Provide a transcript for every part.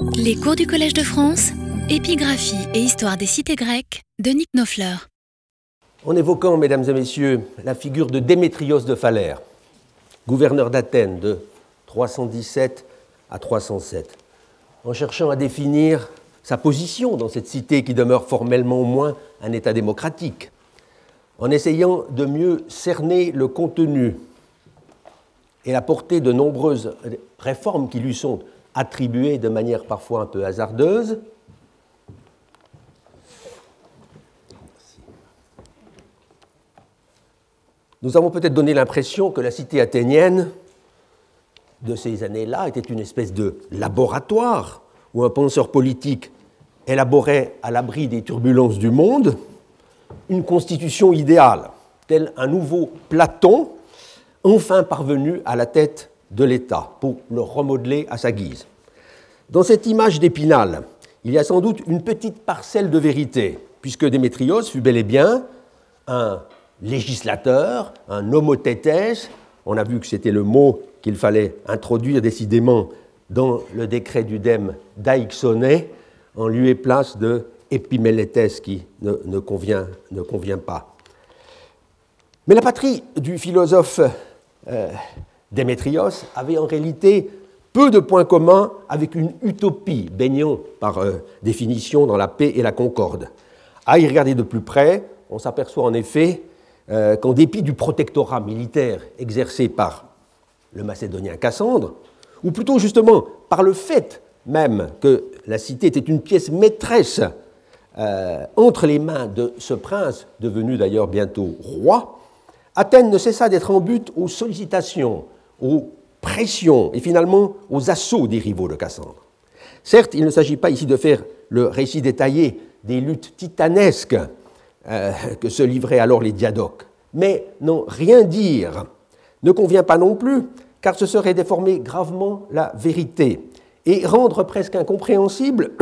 Les cours du Collège de France, épigraphie et histoire des cités grecques de Nick Nofleur. En évoquant, mesdames et messieurs, la figure de Démétrios de Phalère, gouverneur d'Athènes de 317 à 307, en cherchant à définir sa position dans cette cité qui demeure formellement au moins un État démocratique, en essayant de mieux cerner le contenu et la portée de nombreuses réformes qui lui sont attribuées de manière parfois un peu hasardeuse, nous avons peut-être donné l'impression que la cité athénienne de ces années-là était une espèce de laboratoire où un penseur politique élaborait à l'abri des turbulences du monde une constitution idéale, tel un nouveau Platon, enfin parvenu à la tête de l'État, pour le remodeler à sa guise. Dans cette image d'Épinal, il y a sans doute une petite parcelle de vérité, puisque Démétrios fut bel et bien un législateur, un homothétès. On a vu que c'était le mot qu'il fallait introduire décidément dans le décret du Dème d'Aixoné, en lieu et place de Épiméléthès qui ne, convient, ne, convient, pas. Mais la patrie du philosophe euh, Démétrios avait en réalité peu de points communs avec une utopie baignant par euh, définition dans la paix et la concorde. À y regarder de plus près, on s'aperçoit en effet euh, qu'en dépit du protectorat militaire exercé par le Macédonien Cassandre, ou plutôt justement par le fait même que la cité était une pièce maîtresse euh, entre les mains de ce prince, devenu d'ailleurs bientôt roi, Athènes ne cessa d'être en but aux sollicitations, aux pressions et finalement aux assauts des rivaux de Cassandre. Certes, il ne s'agit pas ici de faire le récit détaillé des luttes titanesques euh, que se livraient alors les diadoques, mais non rien dire ne convient pas non plus, car ce serait déformer gravement la vérité et rendre presque incompréhensible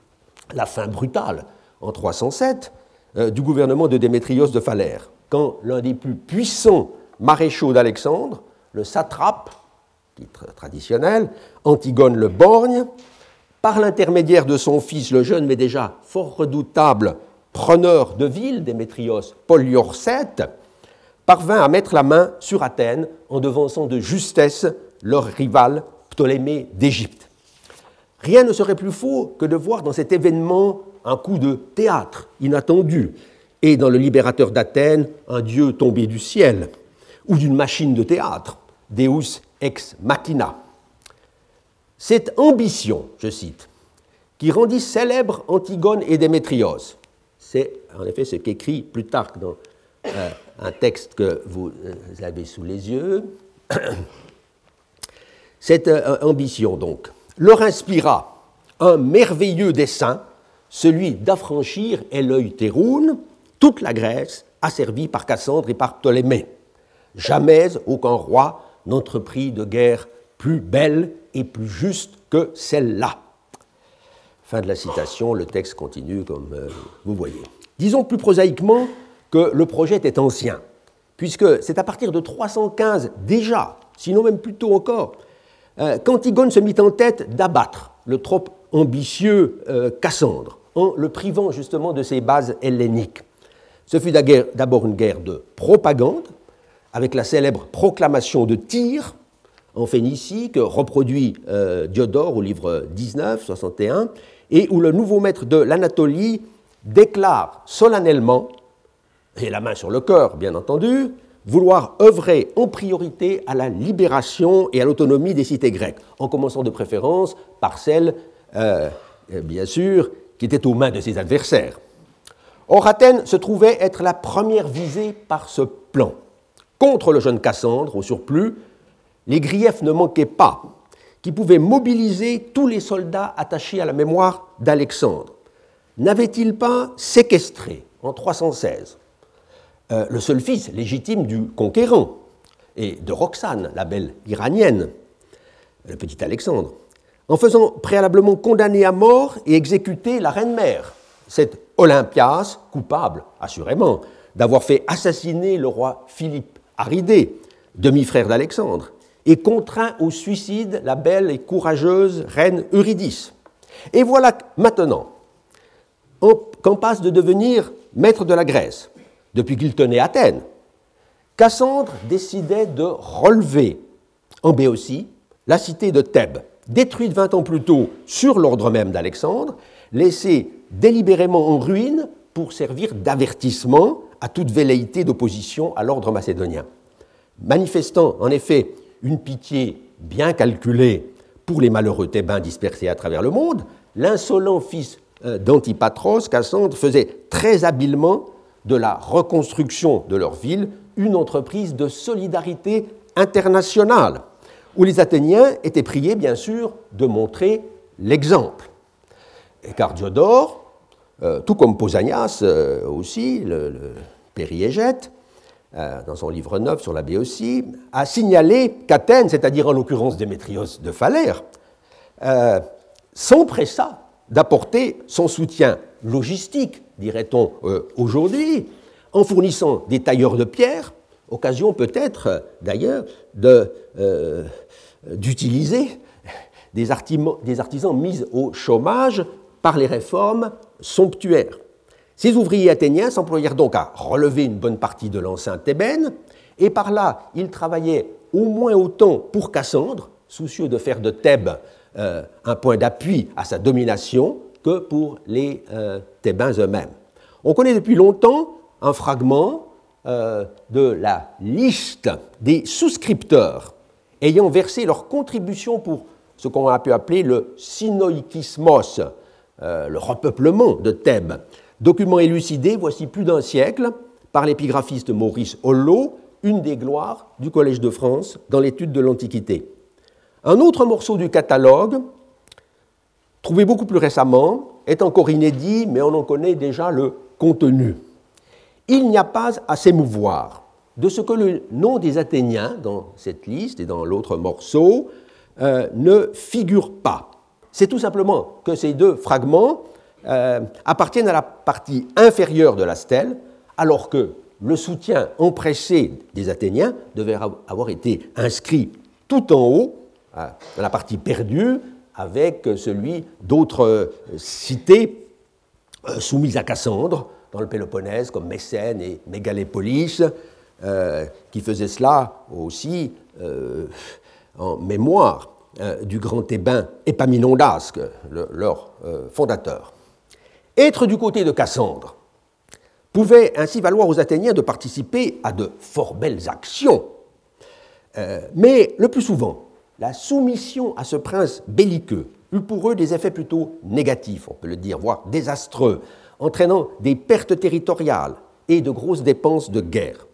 la fin brutale en 307 euh, du gouvernement de Démétrios de Phalère, quand l'un des plus puissants maréchaux d'Alexandre, le satrape, titre traditionnel, Antigone le Borgne, par l'intermédiaire de son fils, le jeune mais déjà fort redoutable preneur de ville, Démétrios Poliorcète, parvint à mettre la main sur Athènes en devançant de justesse leur rival Ptolémée d'Égypte. Rien ne serait plus faux que de voir dans cet événement un coup de théâtre inattendu, et dans le libérateur d'Athènes un dieu tombé du ciel, ou d'une machine de théâtre, Deus ex machina. Cette ambition, je cite, qui rendit célèbre Antigone et Démétrios, c'est en effet ce qu'écrit Plutarque dans euh, un texte que vous avez sous les yeux. Cette euh, ambition, donc, leur inspira un merveilleux dessein, celui d'affranchir, et l'œil Théroun, toute la Grèce, asservie par Cassandre et par Ptolémée. Jamais aucun roi n'entreprit de guerre plus belle et plus juste que celle-là. Fin de la citation, le texte continue comme euh, vous voyez. Disons plus prosaïquement que le projet est ancien, puisque c'est à partir de 315 déjà, sinon même plus tôt encore, euh, qu'Antigone se mit en tête d'abattre le trop ambitieux euh, Cassandre, en le privant justement de ses bases helléniques. Ce fut d'abord une guerre de propagande, avec la célèbre proclamation de Tyr en Phénicie, que reproduit euh, Diodore au livre 19, 61, et où le nouveau maître de l'Anatolie déclare solennellement, et la main sur le cœur bien entendu, vouloir œuvrer en priorité à la libération et à l'autonomie des cités grecques, en commençant de préférence par celles, euh, bien sûr, qui étaient aux mains de ses adversaires. Or, Athènes se trouvait être la première visée par ce plan. Contre le jeune Cassandre, au surplus, les griefs ne manquaient pas, qui pouvaient mobiliser tous les soldats attachés à la mémoire d'Alexandre. N'avait-il pas séquestré en 316 euh, le seul fils légitime du conquérant et de Roxane, la belle iranienne, le petit Alexandre, en faisant préalablement condamner à mort et exécuter la reine-mère, cette Olympias, coupable, assurément, d'avoir fait assassiner le roi Philippe Aridé, demi-frère d'Alexandre, et contraint au suicide la belle et courageuse reine Eurydice. Et voilà maintenant qu'en passe de devenir maître de la Grèce, depuis qu'il tenait Athènes, Cassandre décidait de relever en Béotie la cité de Thèbes, détruite 20 ans plus tôt sur l'ordre même d'Alexandre, laissée délibérément en ruine pour servir d'avertissement à toute velléité d'opposition à l'ordre macédonien. Manifestant en effet une pitié bien calculée pour les malheureux Thébains dispersés à travers le monde, l'insolent fils euh, d'Antipatros, Cassandre, faisait très habilement de la reconstruction de leur ville une entreprise de solidarité internationale, où les Athéniens étaient priés, bien sûr, de montrer l'exemple. Et car Diodore, euh, tout comme Pausanias euh, aussi, le, le périégète, euh, dans son livre 9 sur la Béotie, a signalé qu'Athènes, c'est-à-dire en l'occurrence Démétrios de Phalère, s'empressa d'apporter son soutien logistique, dirait-on aujourd'hui, en fournissant des tailleurs de pierre, occasion peut-être d'ailleurs d'utiliser des, artisans mis au chômage par les réformes somptuaires. Ces ouvriers athéniens s'employèrent donc à relever une bonne partie de l'enceinte thébaine, et par là, ils travaillaient au moins autant pour Cassandre, soucieux de faire de Thèbes euh, un point d'appui à sa domination, que pour les euh, Thébains eux-mêmes. On connaît depuis longtemps un fragment euh, de la liste des souscripteurs ayant versé leur contribution pour ce qu'on a pu appeler le synoikismos, euh, le repeuplement de Thèbes. Document élucidé, voici plus d'un siècle, par l'épigraphiste Maurice Hollot, une des gloires du Collège de France dans l'étude de l'Antiquité. Un autre morceau du catalogue, trouvé beaucoup plus récemment, est encore inédit, mais on en connaît déjà le contenu. Il n'y a pas à s'émouvoir de ce que le nom des Athéniens dans cette liste et dans l'autre morceau euh, ne figure pas c'est tout simplement que ces deux fragments euh, appartiennent à la partie inférieure de la stèle, alors que le soutien empressé des Athéniens devait avoir été inscrit tout en haut, euh, dans la partie perdue, avec celui d'autres euh, cités soumises à Cassandre, dans le Péloponnèse, comme Mécène et Mégalépolis, qui faisaient cela aussi en mémoire euh, du grand Thébain Épaminondas, leur euh, fondateur. Être du côté de Cassandre pouvait ainsi valoir aux Athéniens de participer à de fort belles actions, euh, mais le plus souvent, la soumission à ce prince belliqueux eut pour eux des effets plutôt négatifs, on peut le dire, voire désastreux, entraînant des pertes territoriales et de grosses dépenses de guerre.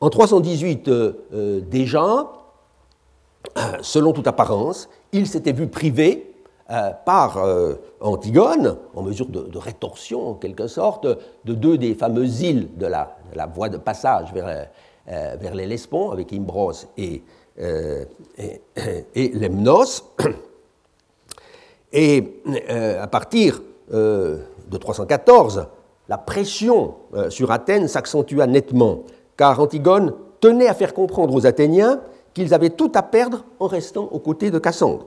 En 318 déjà, selon toute apparence, il s'était vu privé euh, par euh, Antigone, en mesure de, rétorsion en quelque sorte, de deux des fameuses îles de la, voie de passage vers, vers les Lespons, avec Imbros et, et, Lemnos. Et à partir de 314, la pression sur Athènes s'accentua nettement, car Antigone tenait à faire comprendre aux Athéniens qu'ils avaient tout à perdre en restant aux côtés de Cassandre.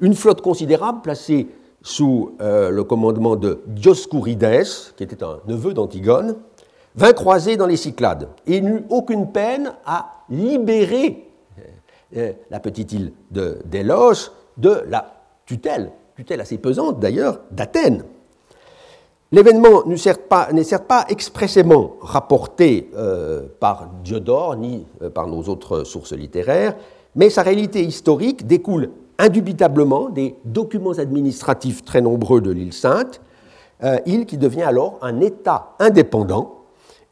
Une flotte considérable placée sous euh, le commandement de Dioscurides, qui était un neveu d'Antigone, vint croiser dans les Cyclades et n'eut aucune peine à libérer euh, euh, la petite île de Délos de la tutelle, tutelle assez pesante d'ailleurs, d'Athènes. L'événement n'est certes, pas expressément rapporté euh, par Diodore ni euh, par nos autres sources littéraires, mais sa réalité historique découle indubitablement des documents administratifs très nombreux de l'île Sainte, euh, île qui devient alors un État indépendant,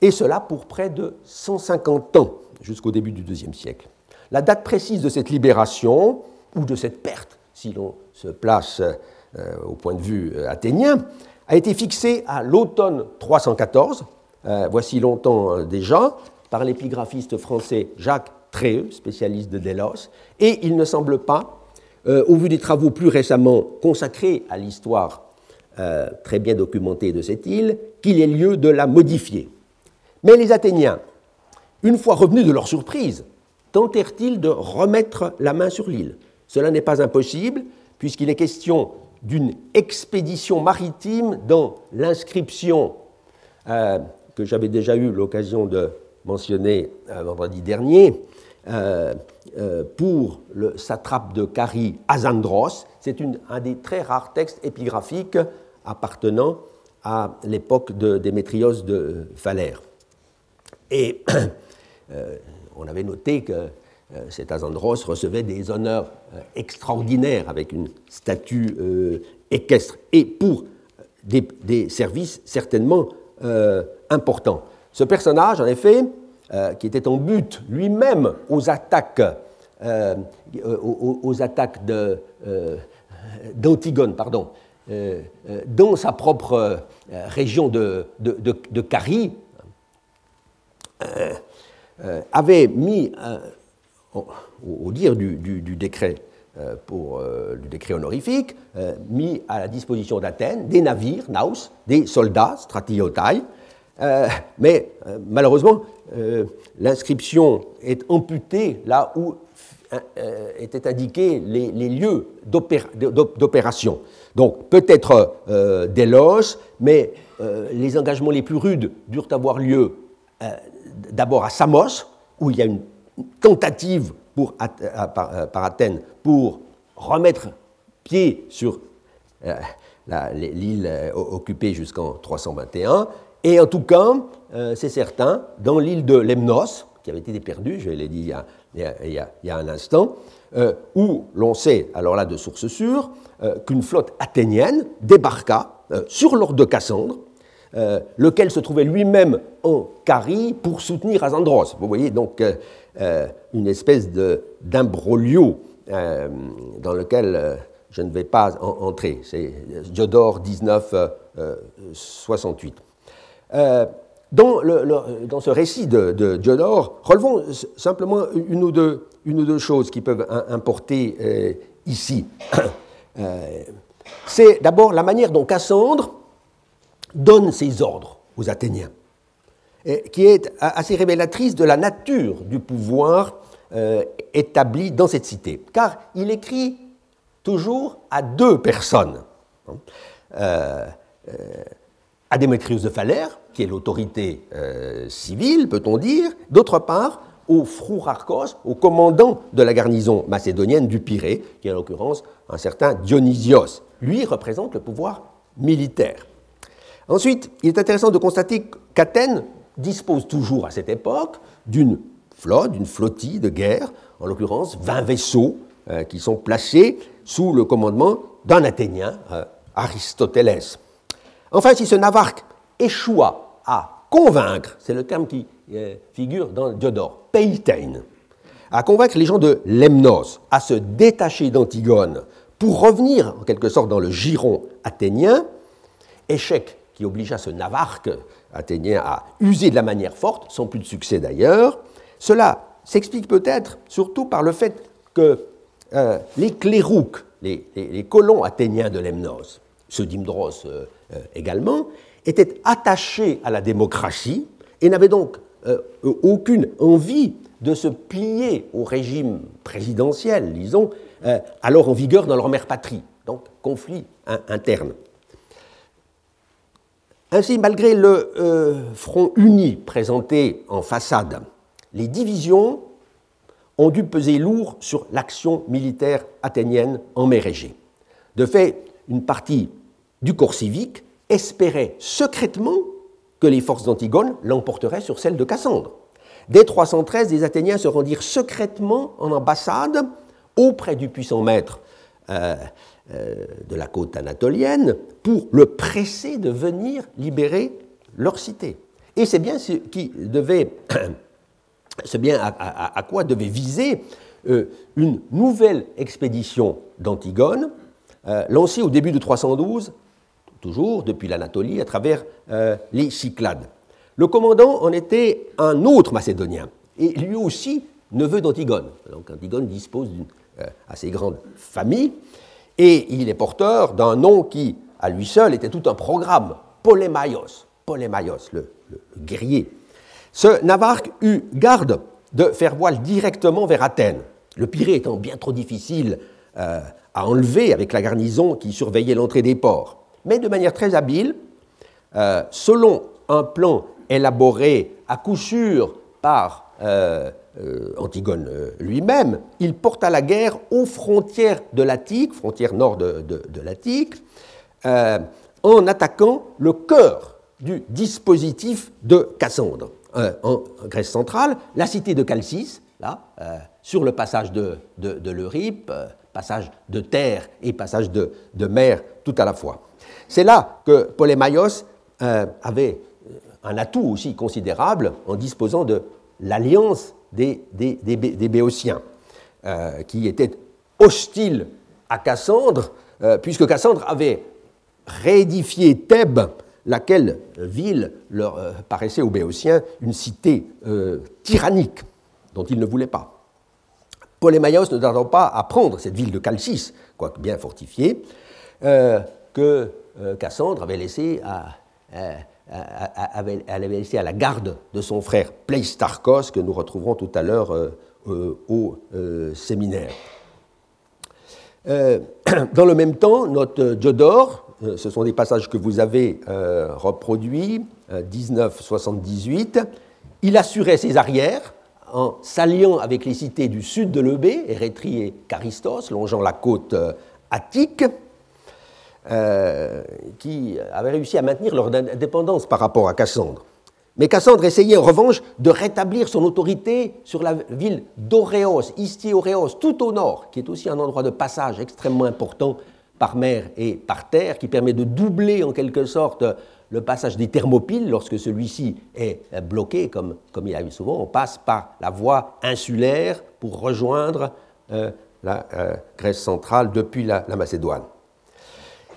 et cela pour près de 150 ans, jusqu'au début du IIe siècle. La date précise de cette libération, ou de cette perte, si l'on se place au point de vue athénien, a été fixé à l'automne 314, euh, voici longtemps euh, déjà, par l'épigraphiste français Jacques Tréheux, spécialiste de Délos, et il ne semble pas, euh, au vu des travaux plus récemment consacrés à l'histoire très bien documentée de cette île, qu'il ait lieu de la modifier. Mais les Athéniens, une fois revenus de leur surprise, tentèrent-ils de remettre la main sur l'île? Cela n'est pas impossible, puisqu'il est question d'une expédition maritime dans l'inscription euh, que j'avais déjà eu l'occasion de mentionner euh, vendredi dernier, euh, pour le satrape de Carie Azandros. C'est un des très rares textes épigraphiques appartenant à l'époque de Démétrios de Phalère. Et on avait noté que cet Azandros recevait des honneurs extraordinaires avec une statue équestre et pour des services certainement euh, important. Ce personnage, en effet, euh, qui était en but lui-même aux attaques, euh, d'Antigone, dans sa propre région de, de, Carie, avait mis, au, dire du, décret pour le décret honorifique, mis à la disposition d'Athènes des navires, naus, des soldats, stratiotai, euh, mais euh, malheureusement, euh, l'inscription est amputée là où étaient indiqués les, lieux d'opération. Donc peut-être Delos, mais les engagements les plus rudes durent avoir lieu d'abord à Samos, où il y a une tentative pour, par, par, Athènes pour remettre pied sur l'île occupée jusqu'en 321, et en tout cas, euh, c'est certain, dans l'île de Lemnos, qui avait été perdue, je l'ai dit il y, a, un instant, euh, où l'on sait, alors là de source sûre, euh, qu'une flotte athénienne débarqua sur l'ordre de Cassandre, lequel se trouvait lui-même en Carie pour soutenir Azandros. Vous voyez donc une espèce d'imbroglio dans lequel je ne vais pas entrer. C'est Diodore 1968. Euh, dans, dans, ce récit de, Diodore, relevons simplement une ou deux, une ou deux choses qui peuvent importer euh, ici. Euh, c'est d'abord la manière dont Cassandre donne ses ordres aux Athéniens, qui est assez révélatrice de la nature du pouvoir établi dans cette cité. Car il écrit toujours à deux personnes à Démétrius de Phalère, qui est l'autorité euh, civile, peut-on dire, d'autre part au Frourarchos, au commandant de la garnison macédonienne du Pirée, qui est en l'occurrence un certain Dionysios. Lui représente le pouvoir militaire. Ensuite, il est intéressant de constater qu'Athènes dispose toujours à cette époque d'une flotte, d'une flottille de guerre, en l'occurrence 20 vaisseaux euh, qui sont placés sous le commandement d'un Athénien, euh, Aristoteles. Enfin, si ce Navarque échoua à convaincre, c'est le terme qui euh, figure dans Diodore, Peitein, à convaincre les gens de Lemnos à se détacher d'Antigone pour revenir en quelque sorte dans le giron athénien, échec qui obligea ce Navarque athénien à user de la manière forte, sans plus de succès d'ailleurs, cela s'explique peut-être surtout par le fait que euh, les clérouques, les, colons athéniens de Lemnos, ceux d'Imdros euh, euh, également, étaient attachés à la démocratie et n'avaient donc aucune envie de se plier au régime présidentiel, disons, alors en vigueur dans leur mère patrie. Donc, conflit interne. Ainsi, malgré le front uni présenté en façade, les divisions ont dû peser lourd sur l'action militaire athénienne en mer Égée. De fait, une partie du corps civique espérait secrètement que les forces d'Antigone l'emporteraient sur celles de Cassandre. Dès 313, les Athéniens se rendirent secrètement en ambassade auprès du puissant maître euh, euh, de la côte anatolienne pour le presser de venir libérer leur cité. Et c'est bien bien à, quoi devait viser euh, une nouvelle expédition d'Antigone, lancée au début de 312 toujours depuis l'Anatolie, à travers euh, les Cyclades. Le commandant en était un autre Macédonien, et lui aussi neveu d'Antigone. Donc Antigone dispose d'une euh, assez grande famille, et il est porteur d'un nom qui, à lui seul, était tout un programme, Polémaios, Polémaios, le, guerrier. Ce Navarque eut garde de faire voile directement vers Athènes, le Pirée étant bien trop difficile à enlever avec la garnison qui surveillait l'entrée des ports. Mais de manière très habile, selon un plan élaboré à coup sûr par Antigone lui-même, il porta la guerre aux frontières de l'Attique, frontières nord de, l'Attique, en attaquant le cœur du dispositif de Cassandre. Euh, en Grèce centrale, la cité de Chalcis, là, euh, sur le passage de, de, euh, passage de terre et passage de, de, mer tout à la fois. C'est là que Polémaios avait un atout aussi considérable en disposant de l'alliance des, des, des, Béotiens, qui étaient hostiles à Cassandre, puisque Cassandre avait réédifié Thèbes laquelle ville leur euh, paraissait aux Béotiens une cité euh, tyrannique dont ils ne voulaient pas. Polémaios ne tardant pas à prendre cette ville de Chalcis, quoique bien fortifiée, euh, que Cassandre avait laissé à, avait, avait laissé à la garde de son frère Pleistarchos, que nous retrouverons tout à l'heure au séminaire. dans le même temps, notre Diodore, euh, ce sont des passages que vous avez euh, reproduits, 1978. Euh, Il assurait ses arrières en s'alliant avec les cités du sud de l'Eubée, Érétrie et Charistos, longeant la côte attique, qui avaient réussi à maintenir leur indépendance par rapport à Cassandre. Mais Cassandre essayait en revanche de rétablir son autorité sur la ville d'Oréos, Istioréos, tout au nord, qui est aussi un endroit de passage extrêmement important par mer et par terre, qui permet de doubler en quelque sorte le passage des thermopyles lorsque celui-ci est bloqué, comme, comme il arrive souvent, on passe par la voie insulaire pour rejoindre euh, la euh, Grèce centrale depuis la, Macédoine.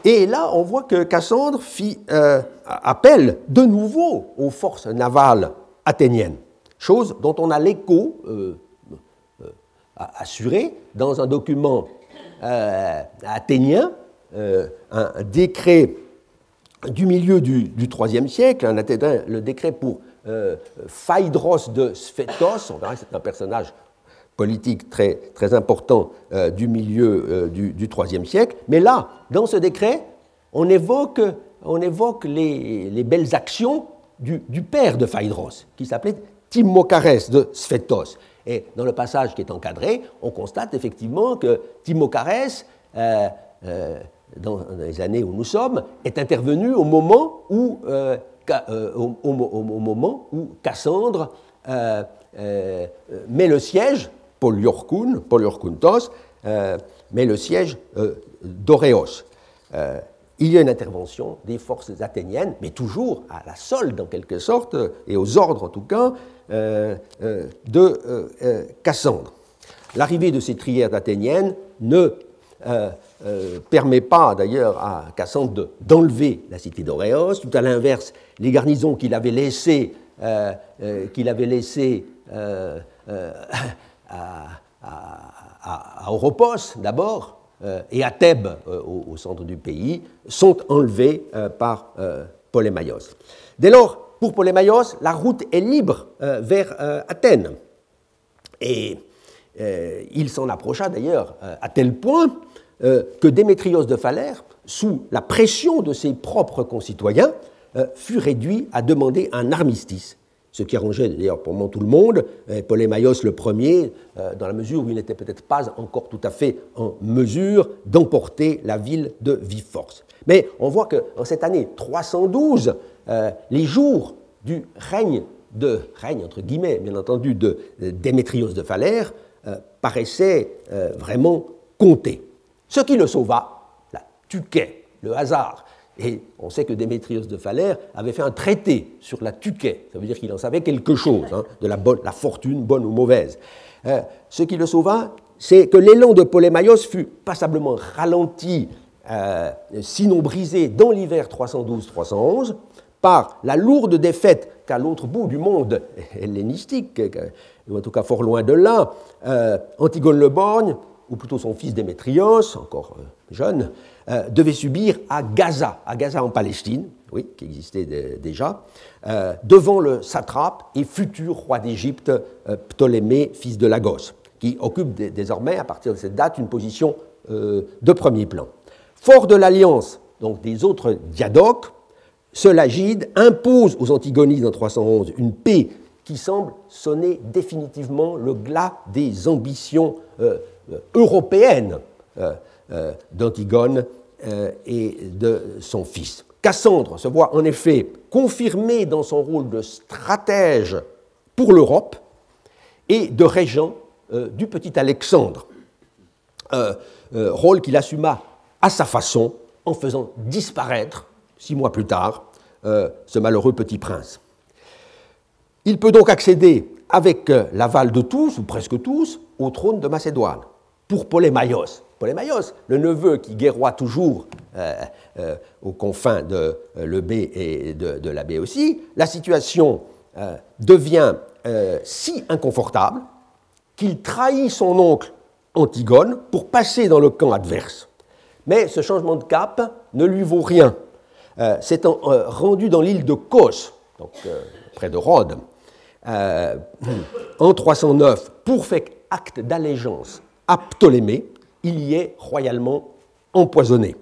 Et là, on voit que Cassandre fit euh, appel de nouveau aux forces navales athéniennes, chose dont on a l'écho assuré dans un document euh, athénien, euh, un décret du milieu du, IIIe siècle, un le décret pour euh, Phaedros de Sphétos, on verra que c'est un personnage politique très, très important du milieu du, IIIe siècle. Mais là, dans ce décret, on évoque, on évoque les, les belles actions du, père de Phaedros, qui s'appelait Timochares de Sphétos. Et dans le passage qui est encadré, on constate effectivement que Timochares, euh, euh, dans les années où nous sommes, est intervenu au moment où, euh, au, moment où Cassandre met le siège, Poliorkun, Poliorkuntos, met le siège d'Oréos il y a une intervention des forces athéniennes, mais toujours à la solde en quelque sorte, et aux ordres en tout cas, euh, euh, de euh, Cassandre. L'arrivée de ces trières athéniennes ne permet pas d'ailleurs à Cassandre d'enlever la cité d'Oréos, tout à l'inverse, les garnisons qu'il avait laissées, qu'il avait laissées à, Oropos d'abord, euh, et à Thèbes, euh, au, centre du pays, sont enlevés euh, par Polémaios. Dès lors, pour Polémaios, la route est libre vers Athènes. Et il s'en approcha d'ailleurs à tel point que Démétrios de Phalère, sous la pression de ses propres concitoyens, fut réduit à demander un armistice ce qui arrangeait d'ailleurs pour moi tout le monde, Polémaios le premier, euh, dans la mesure où il n'était peut-être pas encore tout à fait en mesure d'emporter la ville de vive force. Mais on voit qu'en cette année 312, euh, les jours du règne de règne entre guillemets, bien entendu, de Démétrios de Phalère euh, paraissaient vraiment comptés. Ce qui le sauva, la tuquet, le hasard, et on sait que Démétrios de Phalère avait fait un traité sur la tuquet. Ça veut dire qu'il en savait quelque chose, hein, de la, fortune, bonne ou mauvaise. Euh, ce qui le sauva, c'est que l'élan de Polémaios fut passablement ralenti, euh, sinon brisé, dans l'hiver 312-311, par la lourde défaite qu'à l'autre bout du monde hellénistique, ou en tout cas fort loin de là, euh, Antigone le Borgne, ou plutôt son fils Démétrios, encore jeune, euh, devait subir à Gaza, à Gaza en Palestine, oui, qui existait déjà, euh, devant le satrape et futur roi d'Égypte, euh, Ptolémée, fils de Lagos, qui occupe désormais, à partir de cette date, une position de premier plan. Fort de l'alliance donc des autres diadoques, ce Lagide impose aux Antigonistes en 311 une paix qui semble sonner définitivement le glas des ambitions européennes d'Antigone et de son fils. Cassandre se voit en effet confirmé dans son rôle de stratège pour l'Europe et de régent euh, du petit Alexandre, euh, euh, rôle qu'il assuma à sa façon en faisant disparaître, six mois plus tard, ce malheureux petit prince. Il peut donc accéder avec l'aval de tous, ou presque tous, au trône de Macédoine, pour Polémaïos, Polémaïos, le neveu qui guerroie toujours euh, euh, aux confins de euh, et de, la B aussi, la situation devient si inconfortable qu'il trahit son oncle Antigone pour passer dans le camp adverse. Mais ce changement de cap ne lui vaut rien. S'étant rendu dans l'île de Kos, donc près de Rhodes, en 309, pour faire acte d'allégeance à Ptolémée, il y est royalement empoisonné.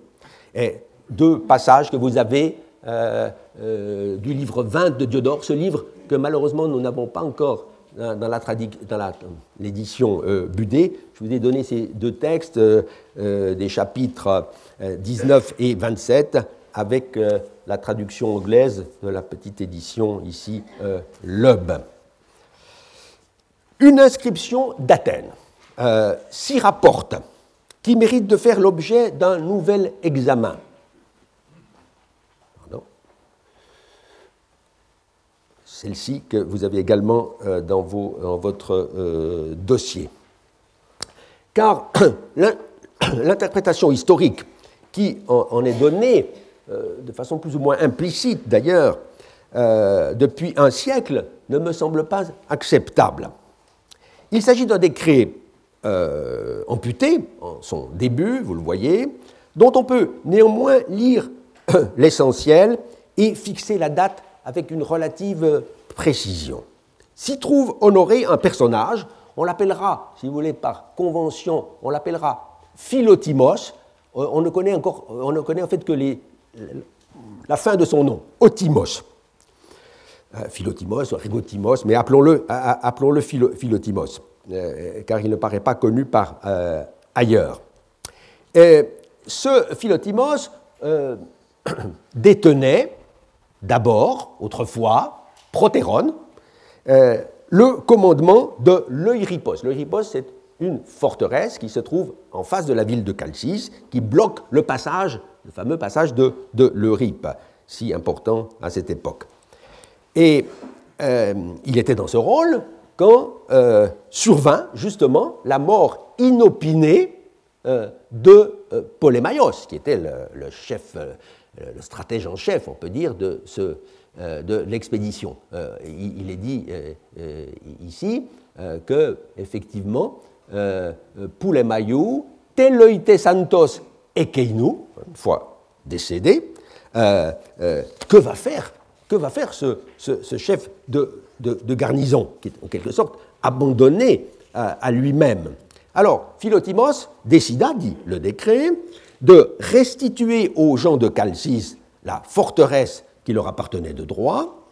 Deux passages que vous avez euh, euh, du livre 20 de Diodore, ce livre que malheureusement nous n'avons pas encore dans, l'édition euh, Budé. Je vous ai donné ces deux textes des chapitres 19 et 27 avec la traduction anglaise de la petite édition ici, Loeb. Une inscription d'Athènes s'y rapporte qui mérite de faire l'objet d'un nouvel examen. Celle-ci que vous avez également euh, dans, votre euh, dossier. Car l'interprétation historique qui en, est donnée, euh, de façon plus ou moins implicite d'ailleurs, depuis un siècle, ne me semble pas acceptable. Il s'agit d'un décret euh, amputé en son début, vous le voyez, dont on peut néanmoins lire l'essentiel et fixer la date avec une relative précision. S'y trouve honoré un personnage, on l'appellera, si vous voulez, par convention, on l'appellera Philotimos. Euh, on ne connaît encore, on ne connaît en fait que la fin de son nom, Otimos. Euh, Philotimos, Rigotimos, mais appelons-le appelons Philotimos. Euh, car il ne paraît pas connu par euh, ailleurs. Et ce Philotimos euh, détenait d'abord, autrefois, Protéron, le commandement de l'Euripos. L'Euripos, c'est une forteresse qui se trouve en face de la ville de Chalcis, qui bloque le passage, le fameux passage de, de si important à cette époque. Et il était dans ce rôle quand euh, survint justement la mort inopinée euh, de euh, Polémaios, qui était le, chef, le stratège en chef, on peut dire, de, l'expédition. Il, est dit ici que, effectivement, Poulemaiou, Teloite Santos et Keinu, une fois décédé, que va faire ce, chef de, garnison, qui est en quelque sorte abandonné à, lui-même Alors, Philotimos décida, dit le décret, de restituer aux gens de Chalcis la forteresse qui leur appartenait de droit,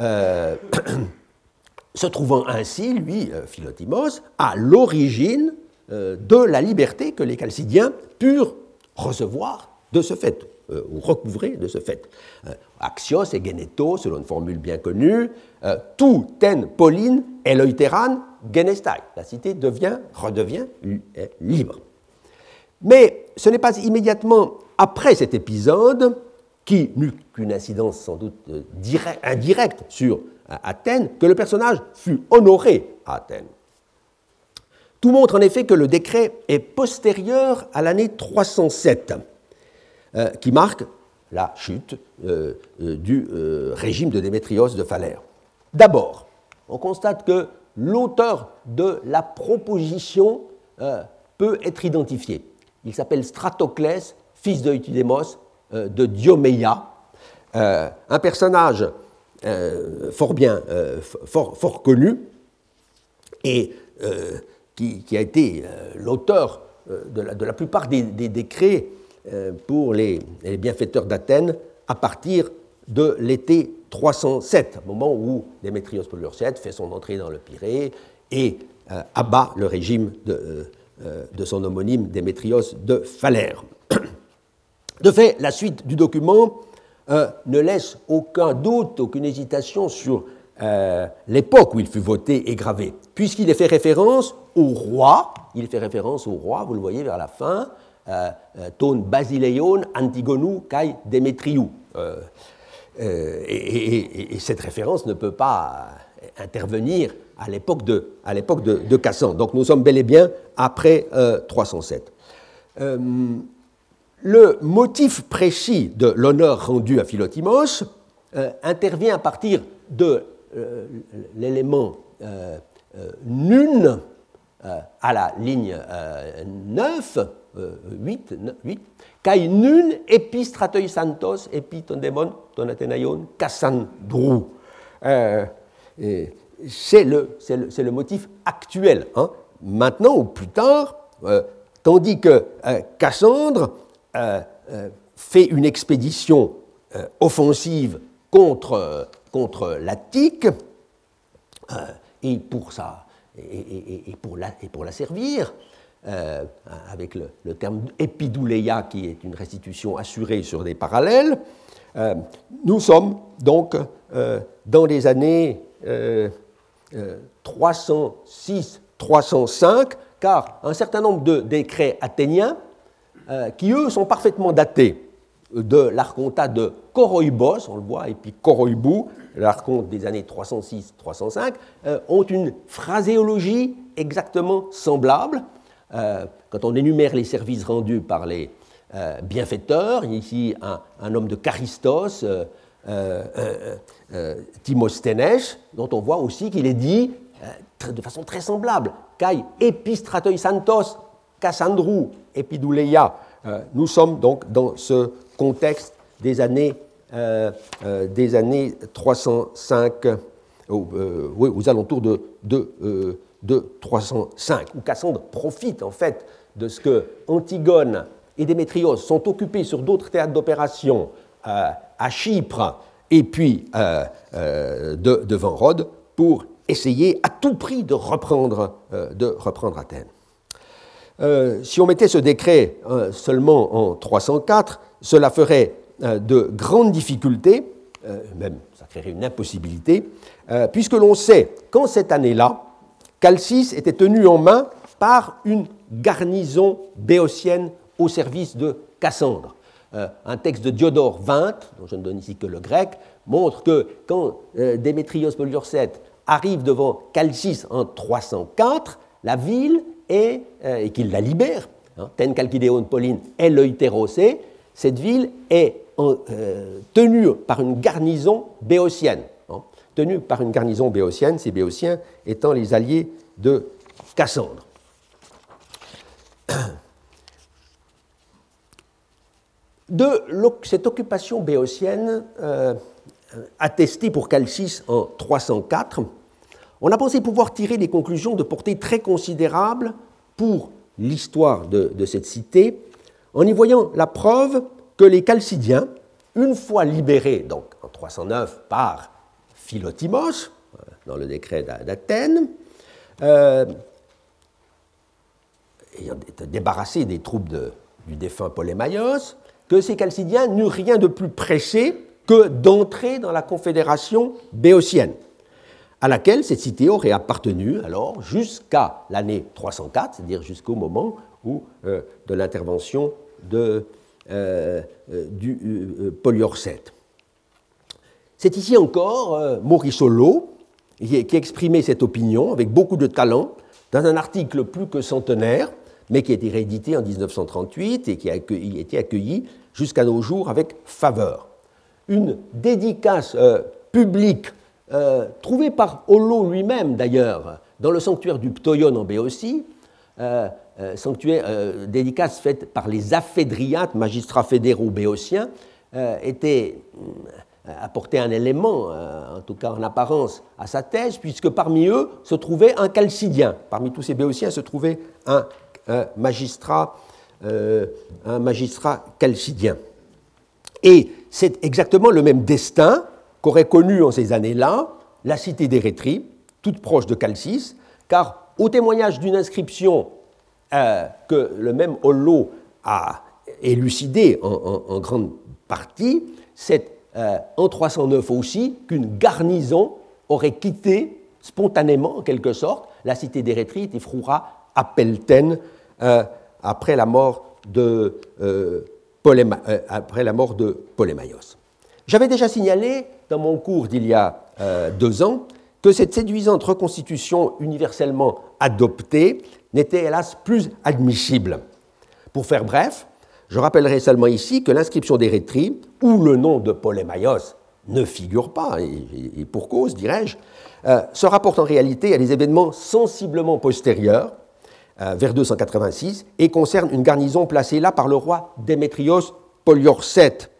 euh, se trouvant ainsi, lui, euh, Philotimos, à l'origine euh, de la liberté que les Chalcidiens purent recevoir de ce fait. Euh, ou recouvré de ce fait. Euh, Axios et Geneto, selon une formule bien connue, euh, tout ten Pauline eloiteran genestai. La cité devient, redevient libre. Mais ce n'est pas immédiatement après cet épisode, qui n'eut qu'une incidence sans doute indirecte sur Athènes, que le personnage fut honoré à Athènes. Tout montre en effet que le décret est postérieur à l'année 307 euh, qui marque la chute euh, euh, du régime de Démétrios de Phalère. D'abord, on constate que l'auteur de la proposition peut être identifié. Il s'appelle Stratoclès, fils de Eutydémos, de Dioméia, un personnage fort bien, fort, connu, et qui, a été l'auteur de, la, plupart des, décrets pour les, bienfaiteurs d'Athènes à partir de l'été 307, au moment où Démétrios Poliorcète fait son entrée dans le Pirée et abat le régime de, de son homonyme Démétrios de Phalère. De fait, la suite du document euh, ne laisse aucun doute, aucune hésitation sur euh, l'époque où il fut voté et gravé, puisqu'il est fait référence au roi, il fait référence au roi, vous le voyez vers la fin, euh, ton Basileion Antigonu kai Demetriou. Et, cette référence ne peut pas intervenir à l'époque de, Cassan. Donc nous sommes bel et bien après 307 le motif précis de l'honneur rendu à Philotimos euh, intervient à partir de euh, l'élément euh, nun à la ligne 9, 8, 8, kai nun santos epi ton ton athénaïon kassandrou. c'est le, le, le, motif actuel. Hein. Maintenant ou plus tard, tandis que Cassandre euh, euh, fait une expédition euh, offensive contre, contre l'Attique, et, pour ça, et, pour la, et pour la servir, avec le, terme épidouléia, qui est une restitution assurée sur des parallèles, nous sommes donc dans les années 306-305, car un certain nombre de décrets athéniens euh, qui eux sont parfaitement datés de l'archontat de Koroibos, on le voit, et puis Koroibou, l'archonte des années 306-305, euh, ont une phraséologie exactement semblable. Euh, quand on énumère les services rendus par les bienfaiteurs, ici un, homme de Charistos, Timosthenes, dont on voit aussi qu'il est dit de façon très semblable, Kai epistratoi santos Cassandrou, Epidouleia. Euh, nous sommes donc dans ce contexte des années, euh, euh, des années 305, oui, aux alentours de, 305, où Cassandre profite en fait de ce que Antigone et Démétrios sont occupés sur d'autres théâtres d'opération à Chypre et puis devant Rhodes pour essayer à tout prix de reprendre, de reprendre Athènes. Euh, si on mettait ce décret euh, seulement en 304, cela ferait euh, de grandes difficultés, même ça créerait une impossibilité, puisque l'on sait qu'en cette année-là, Calcis était tenu en main par une garnison béotienne au service de Cassandre. un texte de Diodore 20, dont je ne donne ici que le grec, montre que quand Démétrios Poliorcète arrive devant Calcis en 304, la ville et, euh, et qu'il la libère. Hein, Ten Calchidéon Pauline est l'Euterocé. Cette ville est euh, tenue par une garnison béotienne. Tenue par une garnison béotienne, ces béotiens étant les alliés de Cassandre. De cette occupation béotienne, euh, attestée pour Calcis en 304, on a pensé pouvoir tirer des conclusions de portée très considérable pour l'histoire de, cette cité, en y voyant la preuve que les Chalcidiens, une fois libérés, donc en 309 par Philotimos, euh, dans le décret d'Athènes, euh, ayant été débarrassés des troupes du défunt Polémaios, que ces Chalcidiens n'eurent rien de plus pressé que d'entrer dans la confédération béotienne à laquelle cette cité aurait appartenu alors jusqu'à l'année 304, c'est-à-dire jusqu'au moment euh, de l'intervention de, euh, euh, du Poliorcète. C'est ici encore Maurice Solo qui, exprimait cette opinion avec beaucoup de talent dans un article plus que centenaire, mais qui a été réédité en 1938 et qui a été accueilli jusqu'à nos jours avec faveur. Une dédicace publique euh, trouvé par Holo lui-même d'ailleurs, dans le sanctuaire du Ptoion en Béotie, euh, euh, dédicace faite par les aphédriates, magistrats fédéraux béotiens, était apporté un élément, en tout cas en apparence, à sa thèse, puisque parmi eux se trouvait un chalcidien. Parmi tous ces béotiens se trouvait un, un magistrat, un magistrat chalcidien. Et c'est exactement le même destin qu'aurait connu en ces années-là la cité d'Érétrie, toute proche de Chalcis, car au témoignage d'une inscription euh, que le même Hollo a élucidé en, grande partie, c'est euh, en 309 aussi qu'une garnison aurait quitté spontanément, en quelque sorte, la cité d'Érétrie et Froura à Pelten euh, après la mort de, mort de Polémaios. J'avais déjà signalé dans mon cours d'il y a deux ans que cette séduisante reconstitution universellement adoptée n'était hélas plus admissible. Pour faire bref, je rappellerai seulement ici que l'inscription d'Érétrie, où le nom de Polémaios ne figure pas, et, pour cause, dirais-je, euh, se rapporte en réalité à des événements sensiblement postérieurs, euh, vers 286, et concerne une garnison placée là par le roi Démétrios Poliorcète.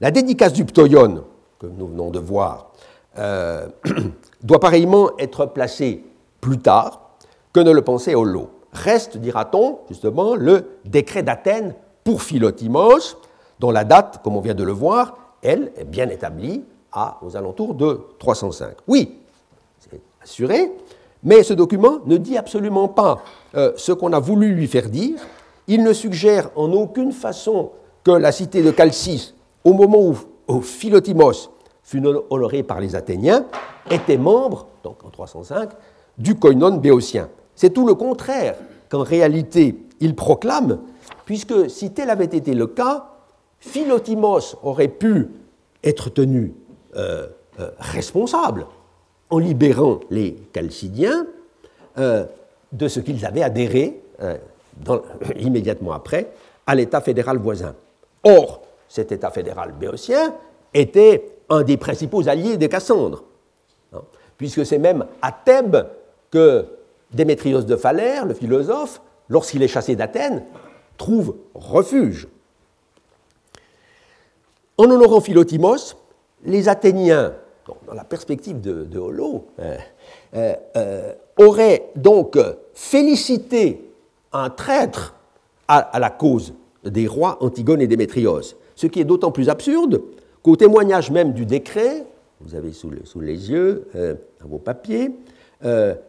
La dédicace du Ptoion, que nous venons de voir, euh, doit pareillement être placée plus tard que ne le pensait Hollo. Reste, dira-t-on, justement, le décret d'Athènes pour Philotimos, dont la date, comme on vient de le voir, elle est bien établie aux alentours de 305. Oui, c'est assuré, mais ce document ne dit absolument pas euh, ce qu'on a voulu lui faire dire. Il ne suggère en aucune façon que la cité de Chalcis, au moment où, où Philotimos fut honoré par les Athéniens, était membre, donc en 305, du koinon béotien. C'est tout le contraire qu'en réalité il proclame, puisque si tel avait été le cas, Philotimos aurait pu être tenu euh, euh, responsable en libérant les Chalcidiens euh, de ce qu'ils avaient adhéré immédiatement après à l'État fédéral voisin. Or, cet État fédéral béotien était un des principaux alliés de Cassandre, hein, puisque c'est même à Thèbes que Démétrios de Phalère, le philosophe, lorsqu'il est chassé d'Athènes, trouve refuge. En honorant Philotimos, les Athéniens, dans la perspective de, Holo, euh, euh, euh, auraient donc félicité un traître à, la cause des rois Antigone et Démétrios, ce qui est d'autant plus absurde qu'au témoignage même du décret, vous avez sous, les yeux, euh, vos papiers,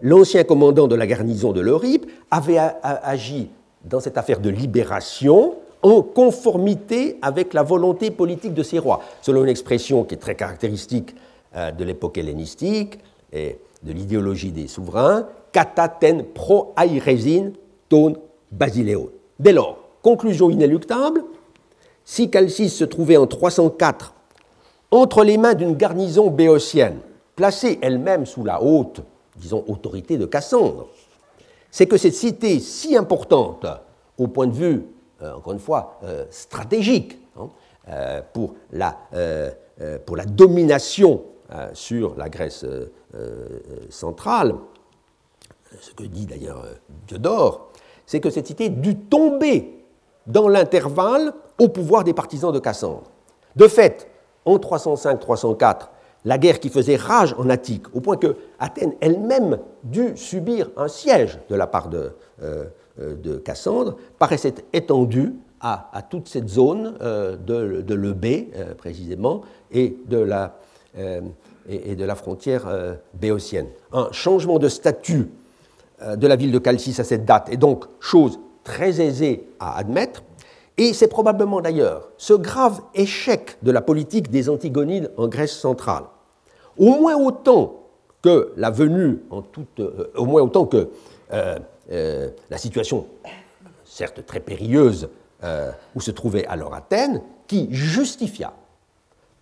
l'ancien commandant de la garnison de l'Euripe avait agi dans cette affaire de libération en conformité avec la volonté politique de ses rois, selon une expression qui est très caractéristique euh, de l'époque hellénistique et de l'idéologie des souverains, kataten pro airesin ton basileo. Dès lors, conclusion inéluctable, si Calcis se trouvait en 304 entre les mains d'une garnison béotienne, placée elle-même sous la haute, disons, autorité de Cassandre, c'est que cette cité si importante au point de vue, encore une fois, euh, stratégique, hein, euh, pour, la, pour la domination sur la Grèce centrale, ce que dit d'ailleurs Diodore, c'est que cette cité dut tomber dans l'intervalle au pouvoir des partisans de Cassandre. De fait, en 305-304 la guerre qui faisait rage en Attique, au point que Athènes elle-même dut subir un siège de la part de, euh, de Cassandre, paraissait étendue à, toute cette zone euh, de, de euh, précisément, et de la, et, de la frontière béotienne. Un changement de statut de la ville de Chalcis à cette date est donc chose très aisée à admettre, et c'est probablement d'ailleurs ce grave échec de la politique des Antigonides en Grèce centrale, au moins autant que la venue en toute, euh, au moins autant que euh, euh, la situation, certes très périlleuse, où se trouvait alors Athènes, qui justifia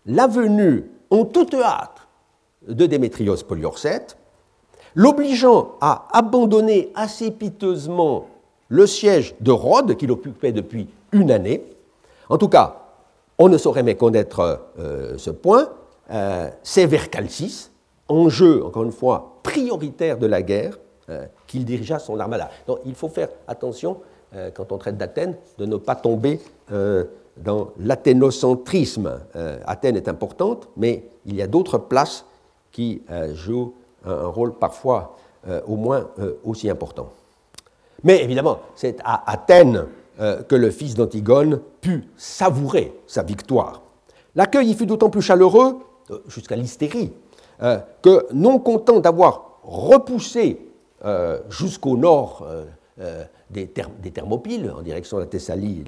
la venue en toute hâte de Démétrios Poliorcète, l'obligeant à abandonner assez piteusement le siège de Rhodes, qu'il occupait depuis une année. En tout cas, on ne saurait méconnaître euh, ce point. Euh, c'est vers Calcis, enjeu, encore une fois, prioritaire de la guerre, euh, qu'il dirigea son armada. Donc il faut faire attention, quand on traite d'Athènes, de ne pas tomber dans l'athénocentrisme. Athènes est importante, mais il y a d'autres places qui jouent un, rôle parfois au moins aussi important. Mais évidemment, c'est à Athènes euh, que le fils d'Antigone put savourer sa victoire. L'accueil y fut d'autant plus chaleureux, euh, jusqu'à l'hystérie, euh, que non content d'avoir repoussé jusqu'au nord des, Thermopyles, en direction de la Thessalie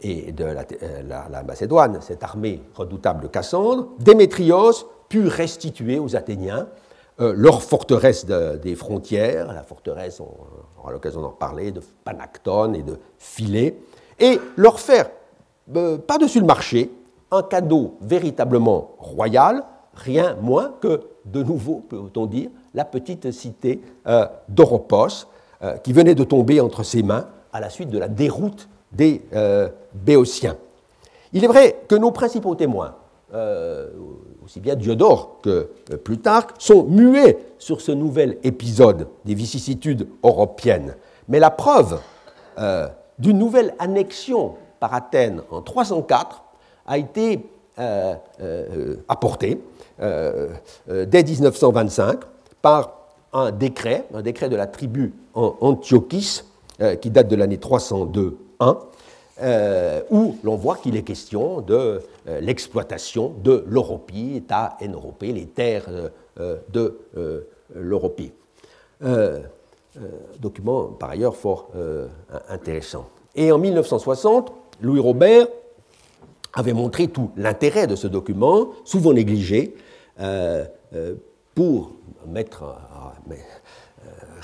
et de la, Macédoine, cette armée redoutable de Cassandre, Démétrios put restituer aux Athéniens leur forteresse des frontières, la forteresse, on aura l'occasion d'en parler, de Panacton et de Filet, et leur faire, euh, par-dessus le marché, un cadeau véritablement royal, rien moins que, de nouveau, peut-on dire, la petite cité euh, d'Oropos, euh, qui venait de tomber entre ses mains à la suite de la déroute des Béotiens. Il est vrai que nos principaux témoins, aussi bien Diodore que euh, Plutarque, sont muets sur ce nouvel épisode des vicissitudes européennes. Mais la preuve euh, d'une nouvelle annexion par Athènes en 304 a été euh, apportée dès 1925 par un décret, un décret de la tribu en Antiochis, qui date de l'année 302-1, euh, où l'on voit qu'il est question de euh, l'exploitation de l'Europie, État Europée, les terres euh, de l'Europie. document par ailleurs fort intéressant. Et en 1960, Louis Robert avait montré tout l'intérêt de ce document, souvent négligé, pour mettre,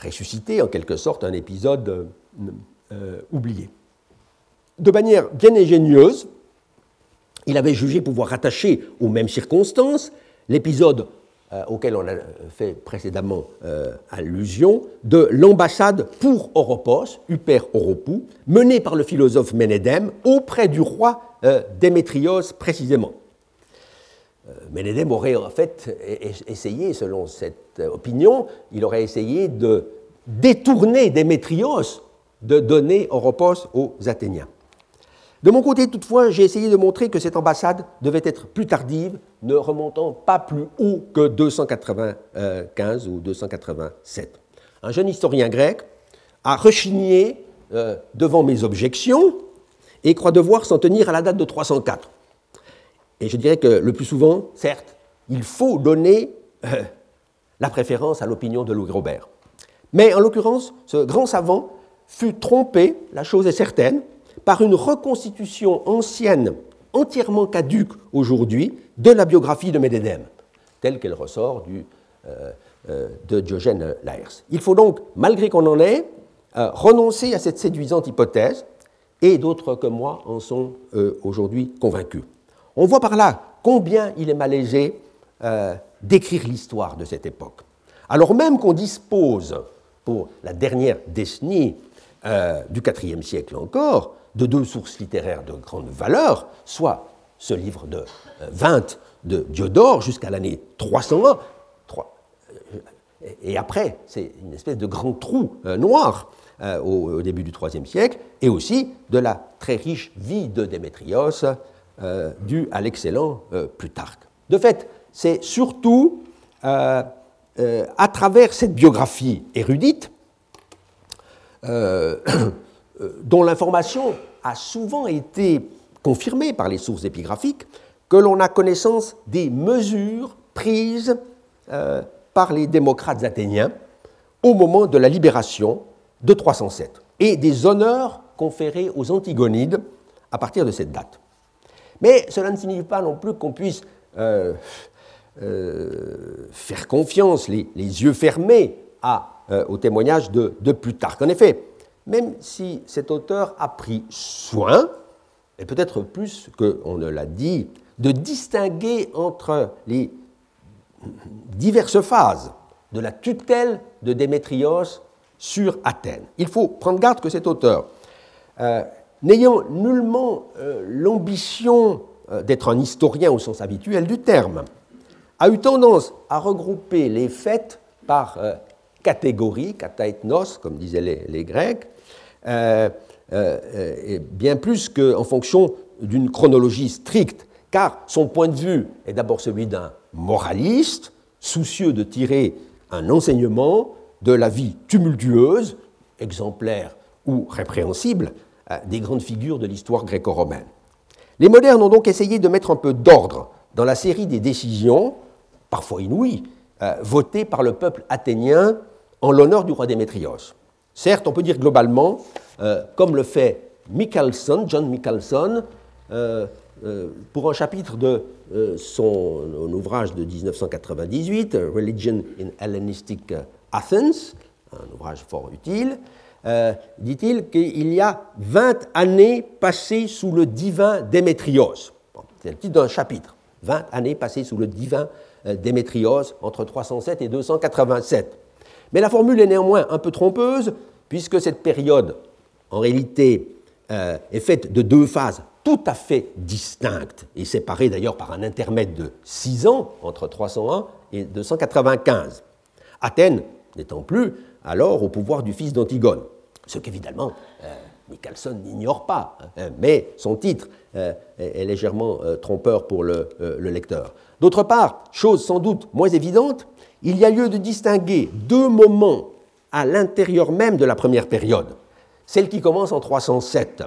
ressusciter en quelque sorte un épisode oublié. De manière bien ingénieuse, il avait jugé pouvoir rattacher aux mêmes circonstances l'épisode euh, auquel on a fait précédemment euh, allusion de l'ambassade pour Oropos, Uper Oropou, menée par le philosophe Ménédème auprès du roi euh, Démétrios précisément. Ménédème aurait en fait essayé, selon cette opinion, il aurait essayé de détourner Démétrios de donner Oropos aux Athéniens. De mon côté, toutefois, j'ai essayé de montrer que cette ambassade devait être plus tardive, ne remontant pas plus haut que 295 ou 287. Un jeune historien grec a rechigné euh, devant mes objections et croit devoir s'en tenir à la date de 304. Et je dirais que le plus souvent, certes, il faut donner euh, la préférence à l'opinion de Louis Robert. Mais en l'occurrence, ce grand savant fut trompé, la chose est certaine, par une reconstitution ancienne, entièrement caduque aujourd'hui, de la biographie de Médédème, telle qu'elle ressort euh, euh, de Diogène Laërce. Il faut donc, malgré qu'on en ait, euh, renoncer à cette séduisante hypothèse, et d'autres que moi en sont aujourd'hui convaincus. On voit par là combien il est malaisé d'écrire l'histoire de cette époque. Alors même qu'on dispose, pour la dernière décennie du IVe siècle encore, de deux sources littéraires de grande valeur, soit ce livre de 20 euh, de Diodore jusqu'à l'année 301, euh, et après, c'est une espèce de grand trou euh, noir au, début du IIIe siècle, et aussi de la très riche vie de Démétrios, due à l'excellent Plutarque. De fait, c'est surtout à travers cette biographie érudite, dont l'information a souvent été confirmé par les sources épigraphiques que l'on a connaissance des mesures prises euh, par les démocrates athéniens au moment de la libération de 307 et des honneurs conférés aux Antigonides à partir de cette date. Mais cela ne signifie pas non plus qu'on puisse euh, euh, faire confiance, les, yeux fermés, au témoignage de, de Plutarque. En effet, même si cet auteur a pris soin, et peut-être plus qu'on ne l'a dit, de distinguer entre les diverses phases de la tutelle de Démétrios sur Athènes. Il faut prendre garde que cet auteur, euh, n'ayant nullement euh, l'ambition euh, d'être un historien au sens habituel du terme, a eu tendance à regrouper les faits par catégories, kataethnos, comme disaient les Grecs, et bien plus qu'en fonction d'une chronologie stricte, car son point de vue est d'abord celui d'un moraliste, soucieux de tirer un enseignement de la vie tumultueuse, exemplaires ou répréhensibles des grandes figures de l'histoire gréco-romaine. Les modernes ont donc essayé de mettre un peu d'ordre dans la série des décisions, parfois inouïes, votées par le peuple athénien en l'honneur du roi Démétrios. Certes, on peut dire globalement, comme le fait Michelson, John Michelson, euh, pour un chapitre de euh, son ouvrage de 1998, Religion in Hellenistic Athens, un ouvrage fort utile, euh, dit-il qu'il y a 20 années passées sous le divin Démétrios. c'est le titre d'un chapitre. 20 années passées sous le divin Démétrios entre 307 et 287. Mais la formule est néanmoins un peu trompeuse, puisque cette période, en réalité, est faite de deux phases tout à fait distincte et séparée d'ailleurs par un intermède de 6 ans entre 301 et 295. Athènes n'étant plus alors au pouvoir du fils d'Antigone, ce qu'évidemment euh, n'ignore pas, hein, mais son titre euh, est, légèrement euh, trompeur pour le lecteur. D'autre part, chose sans doute moins évidente, il y a lieu de distinguer deux moments à l'intérieur même de la première période, celle qui commence en 307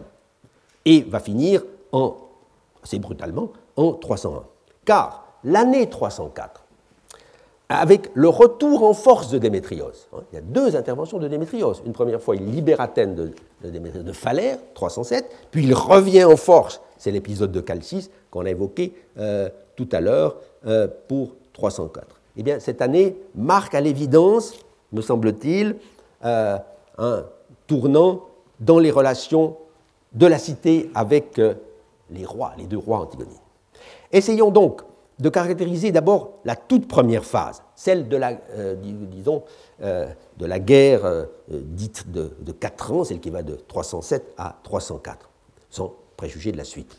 et va finir en, assez brutalement en 301. Car l'année 304, avec le retour en force de Démétrios, hein, il y a deux interventions de Démétrios. Une première fois, il libère Athènes de, Phalère, 307, puis il revient en force, c'est l'épisode de Calcis qu'on a évoqué euh, tout à l'heure euh, pour 304. Eh bien, cette année marque à l'évidence, me semble-t-il, euh, un tournant dans les relations de la cité avec euh, les rois, les deux rois antigonides. Essayons donc de caractériser d'abord la toute première phase, celle de la, euh, disons, de la guerre dite de, de 4 ans, celle qui va de 307 à 304, sans préjuger de la suite.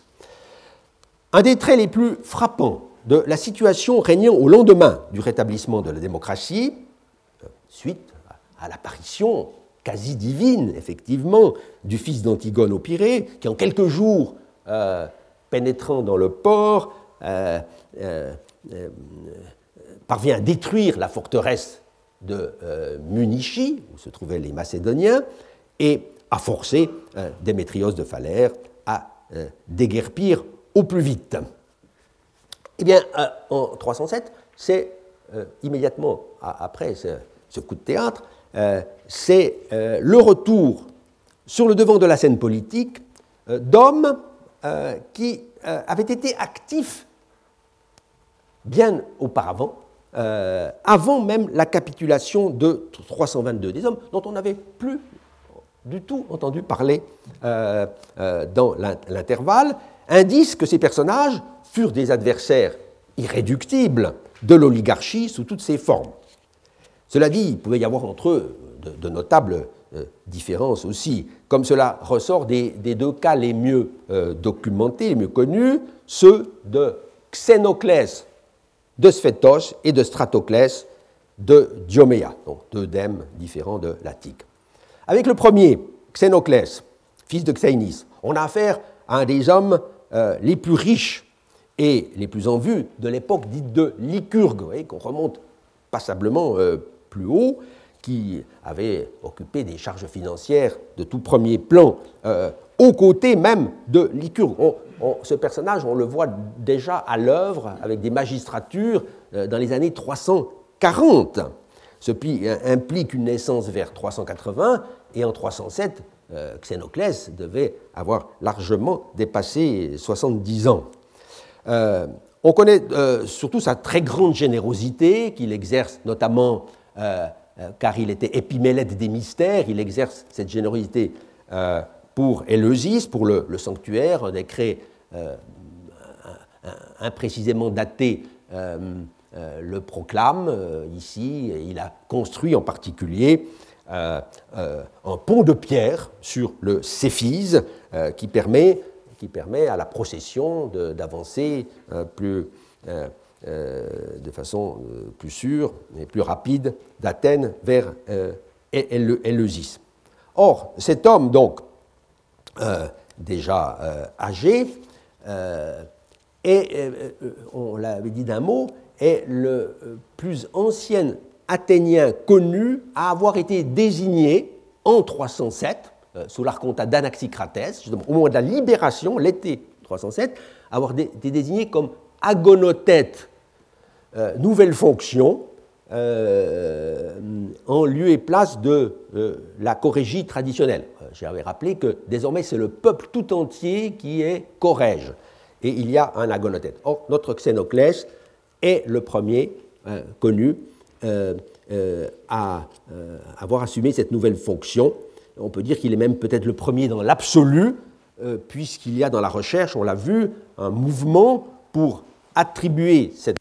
Un des traits les plus frappants de la situation régnant au lendemain du rétablissement de la démocratie, suite à l'apparition quasi divine, effectivement, du fils d'Antigone au Pirée, qui en quelques jours, euh, pénétrant dans le port, euh, euh, parvient à détruire la forteresse de Munichi, où se trouvaient les Macédoniens, et à forcer Démétrios de Phalère à déguerpir au plus vite. Eh bien, en 307, c'est immédiatement après ce, coup de théâtre, euh, c'est euh, le retour sur le devant de la scène politique euh, d'hommes qui avaient été actifs bien auparavant, avant même la capitulation de 322, des hommes dont on n'avait plus du tout entendu parler dans l'intervalle, indice que ces personnages furent des adversaires irréductibles de l'oligarchie sous toutes ses formes. Cela dit, il pouvait y avoir entre eux de, notables euh, différences aussi, comme cela ressort des, deux cas les mieux euh, documentés, les mieux connus, ceux de Xénoclès de Sphétos et de Stratoclès de Dioméa, donc deux dèmes différents de l'Attique. Avec le premier, Xénoclès, fils de Xénis, on a affaire à un des hommes euh, les plus riches et les plus en vue de l'époque dite de Lycurgue, qu'on remonte passablement plus haut, qui avait occupé des charges financières de tout premier plan, euh, aux côtés même de Lycurgue. ce personnage, on le voit déjà à l'œuvre avec des magistratures euh, dans les années 340. Ce qui implique une naissance vers 380, et en 307, euh, Xénoclès devait avoir largement dépassé 70 ans. On connaît surtout sa très grande générosité qu'il exerce notamment euh, euh, car il était épimélète des mystères, il exerce cette générosité euh, pour Éleusis, pour le, sanctuaire, un décret imprécisément daté le proclame ici, il a construit en particulier un pont de pierre sur le Céphise qui, permet, qui permet à la procession d'avancer plus euh, de façon euh, plus sûre et plus rapide d'Athènes vers euh, Éleusis. Or, cet homme, donc, déjà âgé, est, on l'avait dit d'un mot, est le plus ancien Athénien connu à avoir été désigné en 307, sous l'archontat d'Anaxicratès, au moment de la libération, l'été 307, avoir été désigné comme agonothète nouvelle fonction euh, en lieu et place de euh, la chorégie traditionnelle. Euh, j'avais rappelé que désormais c'est le peuple tout entier qui est chorège, et il y a un agonothète. Or, notre Xénoclès est le premier connu à avoir assumé cette nouvelle fonction. On peut dire qu'il est même peut-être le premier dans l'absolu, puisqu'il y a dans la recherche, on l'a vu, un mouvement pour attribuer cette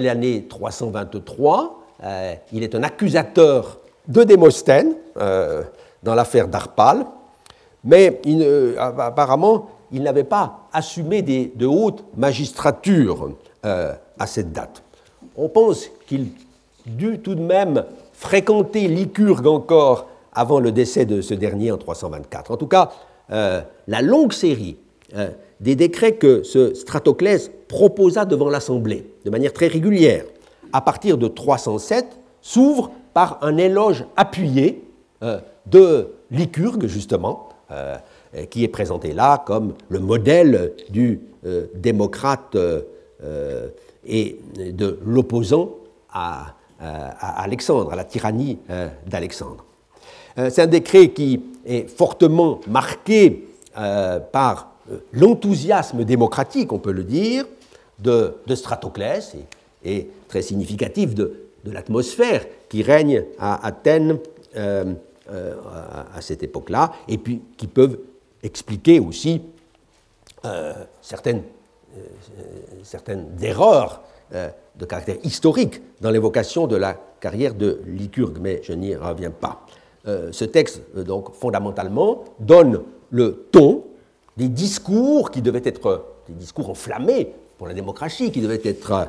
l'année 323. Euh, il est un accusateur de Démosthène euh, dans l'affaire d'Arpal, mais apparemment, il n'avait pas assumé de hautes magistratures euh, à cette date. On pense qu'il dut tout de même fréquenter Lycurgue encore avant le décès de ce dernier en 324. En tout cas, la longue série des décrets que ce Stratoclès proposa devant l'Assemblée de manière très régulière à partir de 307, s'ouvre par un éloge appuyé de Lycurgue, justement, qui est présenté là comme le modèle du démocrate et de l'opposant à, Alexandre, à la tyrannie d'Alexandre. C'est un décret qui est fortement marqué par l'enthousiasme démocratique, on peut le dire, de, Stratoclès et, très significatif de, l'atmosphère qui règne à Athènes euh, euh, à, cette époque-là, et puis qui peuvent expliquer aussi euh, certaines, certaines erreurs de caractère historique dans l'évocation de la carrière de Lycurgue, mais je n'y reviens pas. ce texte, donc, fondamentalement, donne le ton des discours qui devaient être des discours enflammés pour la démocratie, qui devaient être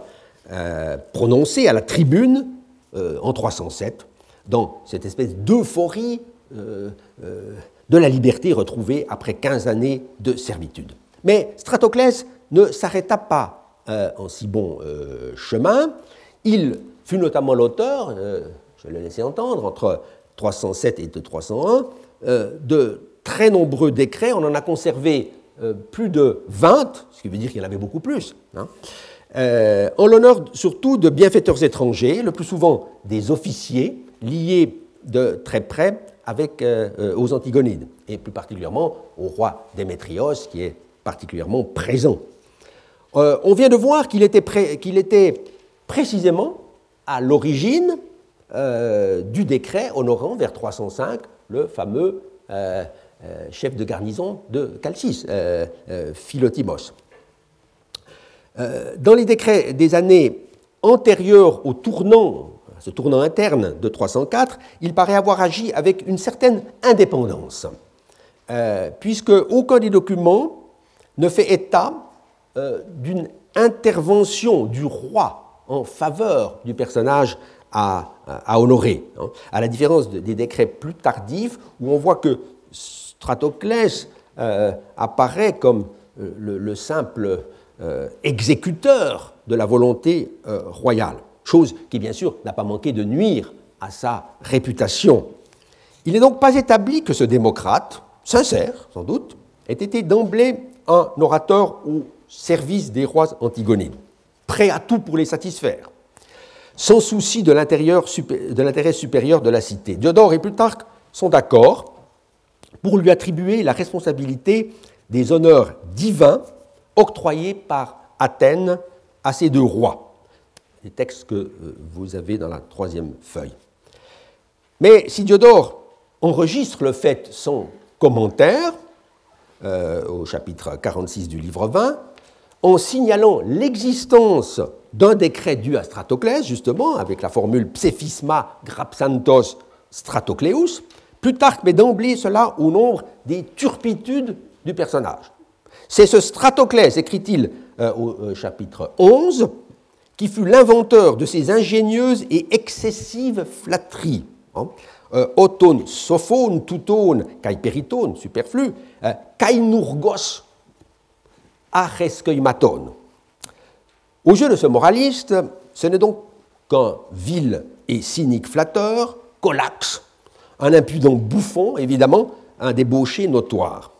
euh, prononcés à la tribune euh, en 307, dans cette espèce d'euphorie euh, de la liberté retrouvée après 15 années de servitude. Mais Stratoclès ne s'arrêta pas en si bon chemin. Il fut notamment l'auteur, je l'ai laissé entendre, entre 307 et 301, de très nombreux décrets. On en a conservé euh, plus de 20, ce qui veut dire qu'il y en avait beaucoup plus, hein. euh, en l'honneur surtout de bienfaiteurs étrangers, le plus souvent des officiers liés de très près avec, euh, aux Antigonides, et plus particulièrement au roi Démétrios, qui est particulièrement présent. on vient de voir qu'il était, était, précisément à l'origine du décret honorant vers 305 le fameux chef de garnison de Calcis, euh, euh, Philotimos. Dans les décrets des années antérieures au tournant, ce tournant interne de 304, il paraît avoir agi avec une certaine indépendance, puisque aucun des documents ne fait état d'une intervention du roi en faveur du personnage à, honorer, hein. à la différence des décrets plus tardifs où on voit que Stratoclès euh, apparaît comme euh, le, simple euh, exécuteur de la volonté royale, chose qui bien sûr n'a pas manqué de nuire à sa réputation. Il n'est donc pas établi que ce démocrate, sincère sans doute, ait été d'emblée un orateur au service des rois antigonides, prêt à tout pour les satisfaire, sans souci de l'intérêt supérieur de la cité. Diodore et Plutarque sont d'accord pour lui attribuer la responsabilité des honneurs divins octroyés par Athènes à ces deux rois. Les textes que euh, vous avez dans la troisième feuille. Mais si Diodore enregistre le fait sans commentaire, euh, au chapitre 46 du livre 20, en signalant l'existence d'un décret dû à Stratoclès, justement, avec la formule Psephisma grapsantos Stratocleus, Plutarque met d'emblée cela au nombre des turpitudes du personnage. C'est ce Stratoclès, écrit-il euh, au euh, chapitre 11, qui fut l'inventeur de ces ingénieuses et excessives flatteries. Hein. Euh, otone sophone, peritone, superflu, kai nourgos, aresqueimaton. Au jeu de ce moraliste, ce n'est donc qu'un vil et cynique flatteur, colax, un impudent bouffon, évidemment, un débauché notoire.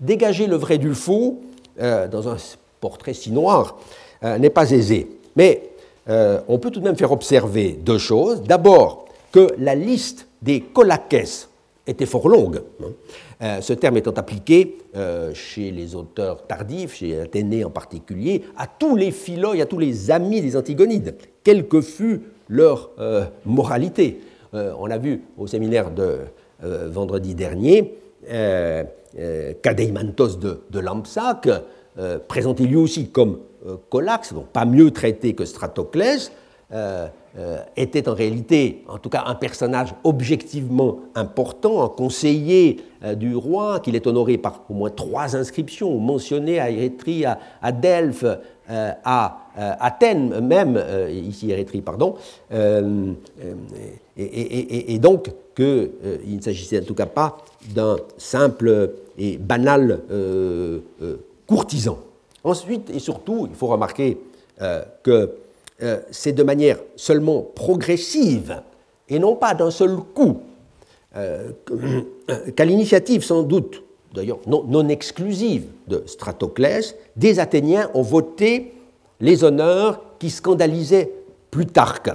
Dégager le vrai du faux euh, dans un portrait si noir euh, n'est pas aisé. Mais euh, on peut tout de même faire observer deux choses. D'abord, que la liste des colaques était fort longue. Hein. ce terme étant appliqué chez les auteurs tardifs, chez Athénée en particulier, à tous les philoi, à tous les amis des Antigonides, quelle que fût leur moralité. Euh, on l'a vu au séminaire de euh, vendredi dernier, euh, Kadeimantos de, Lampsac, présenté lui aussi comme Colax, donc pas mieux traité que Stratoclès, était en réalité, en tout cas, un personnage objectivement important, un conseiller du roi, qu'il est honoré par au moins trois inscriptions mentionnées à Érythrée, à, Delphes, à Athènes même, ici Érythrée, pardon, et, donc qu'il euh, ne s'agissait en tout cas pas d'un simple et banal euh, euh, courtisan. Ensuite et surtout, il faut remarquer que c'est de manière seulement progressive et non pas d'un seul coup qu'à l'initiative sans doute, d'ailleurs non, exclusive de Stratoclès, des Athéniens ont voté les honneurs qui scandalisaient Plutarque.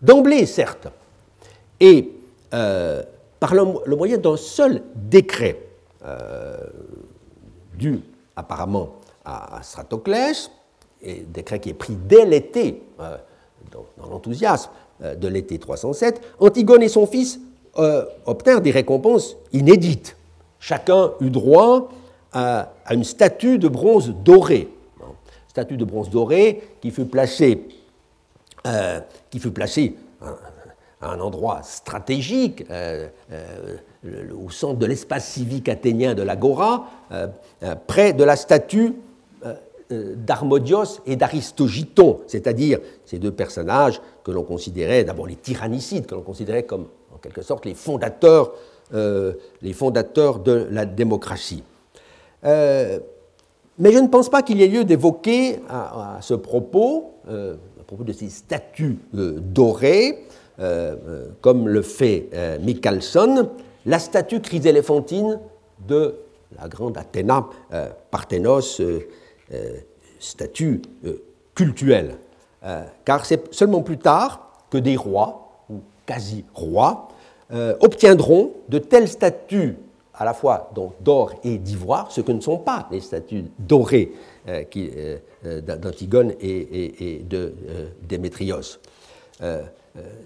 D'emblée, certes, et euh, par le, moyen d'un seul décret, euh, dû apparemment à, Stratoclès, et décret qui est pris dès l'été, euh, dans, l'enthousiasme de l'été 307, Antigone et son fils obtinrent des récompenses inédites. Chacun eut droit à, une statue de bronze doré, statue de bronze doré qui fut placée, qui fut placée à un endroit stratégique, euh, euh, au centre de l'espace civique athénien de l'Agora, euh, près de la statue d'Armodios et d'Aristogiton, c'est-à-dire ces deux personnages que l'on considérait, d'abord les tyrannicides, que l'on considérait comme en quelque sorte les fondateurs, les fondateurs de la démocratie. mais je ne pense pas qu'il y ait lieu d'évoquer à, ce propos, à propos de ces statues dorées, euh, euh, comme le fait euh, Michalson, la statue chryséléphantine de la grande Athéna, Parthénos, statue cultuelle. car c'est seulement plus tard que des rois, ou quasi-rois, obtiendront de telles statues à la fois d'or et d'ivoire, ce que ne sont pas les statues dorées d'Antigone et, de Démétrios. Euh,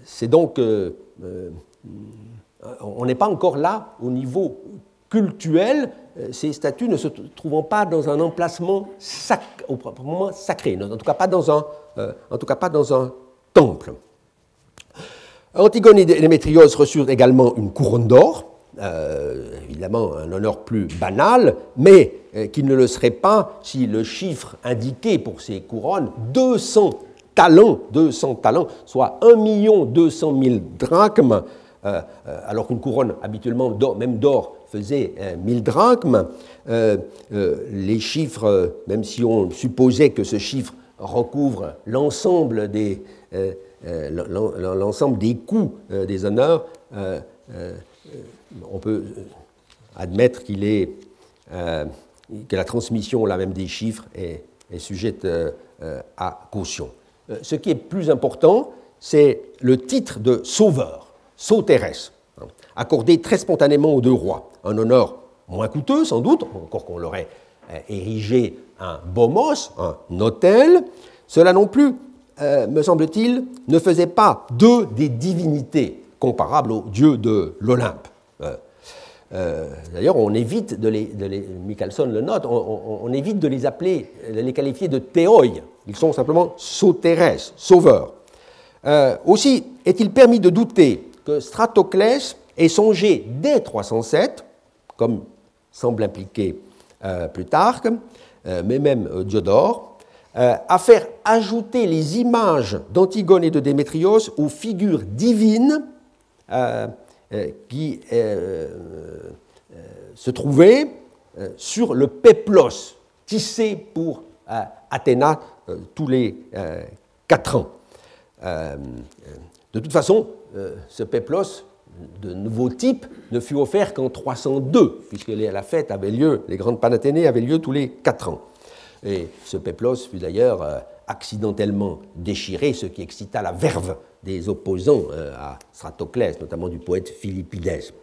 c'est donc. Euh, euh, on n'est pas encore là au niveau cultuel, ces statues ne se trouvant pas dans un emplacement sacré, dans un, en tout cas pas dans un temple. Antigone et Démétrios reçurent également une couronne d'or, évidemment un honneur plus banal, mais qui ne le serait pas si le chiffre indiqué pour ces couronnes, 200 talents, 200 talents, soit 1 200 000 drachmes, euh, euh, alors qu'une couronne habituellement même d'or faisait 1000 euh, drachmes. les chiffres, même si on supposait que ce chiffre recouvre l'ensemble des, l'ensemble des coûts des honneurs, on peut admettre qu'il est, que la transmission là même des chiffres est, est sujette à caution. Euh, ce qui est plus important, c'est le titre de sauveur, sauteresse, hein, accordé très spontanément aux deux rois. Un honneur moins coûteux, sans doute, encore qu'on l'aurait euh, érigé un bomos, un hôtel. Cela non plus, euh, me semble-t-il, ne faisait pas deux des divinités comparables aux dieux de l'Olympe. D'ailleurs, on évite de les, le note, on, évite de les appeler, de les qualifier de théoi, ils sont simplement sauterès, sauveurs. Euh, aussi, est-il permis de douter que Stratoclès ait songé dès 307, comme semble impliquer euh, Plutarque, euh, mais même Diodore, à faire ajouter les images d'Antigone et de Démétrios aux figures divines qui se trouvaient sur le péplos tissé pour Athéna euh, tous les euh, quatre ans. Euh, de toute façon, ce péplos de nouveau type ne fut offert qu'en 302, puisque la fête avait lieu, les grandes panathénées avaient lieu tous les quatre ans. Et ce péplos fut d'ailleurs accidentellement déchiré, ce qui excita la verve des opposants à Stratoclès, notamment du poète Philippides.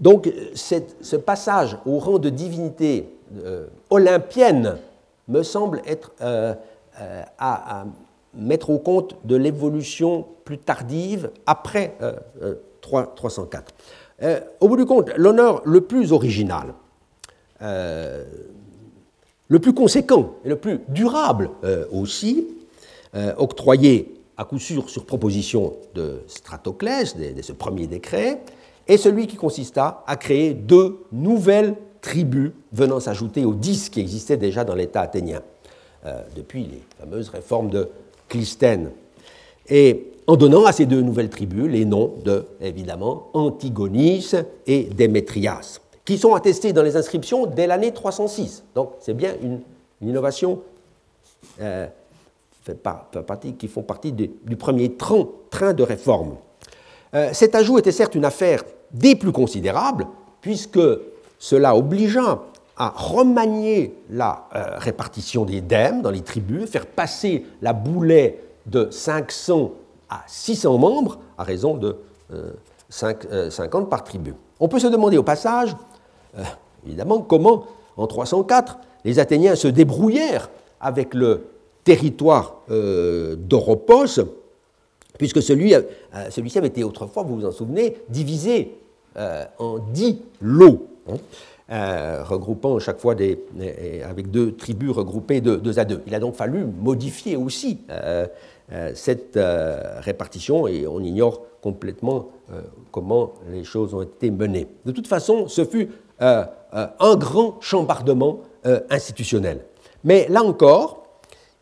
donc ce passage au rang de divinité olympienne me semble être euh, euh, à, mettre au compte de l'évolution plus tardive après 304. Euh, au bout du compte, l'honneur le plus original, le plus conséquent et le plus durable aussi, octroyé à coup sûr sur proposition de Stratoclès, de, ce premier décret, est celui qui consista à créer deux nouvelles tribus venant s'ajouter aux dix qui existaient déjà dans l'État athénien, euh, depuis les fameuses réformes de Clisthène. Et en donnant à ces deux nouvelles tribus les noms de, évidemment, Antigonis et Démétrias, qui sont attestés dans les inscriptions dès l'année 306. Donc c'est bien une, innovation euh, partie, qui font partie du, premier train, train, de réforme. cet ajout était certes une affaire des plus considérables, puisque cela obligea à remanier la répartition des dèmes dans les tribus, faire passer la boulet de 500 à 600 membres, à raison de 50 par tribu. On peut se demander au passage, évidemment, comment, en 304, les Athéniens se débrouillèrent avec le territoire euh, d'Oropos, puisque celui, euh, celui-ci avait été autrefois, vous vous en souvenez, divisé euh, en dix lots, hein, regroupant chaque fois des, avec deux tribus regroupées de deux à deux. Il a donc fallu modifier aussi cette répartition et on ignore complètement comment les choses ont été menées. De toute façon, ce fut un grand chambardement institutionnel. Mais là encore,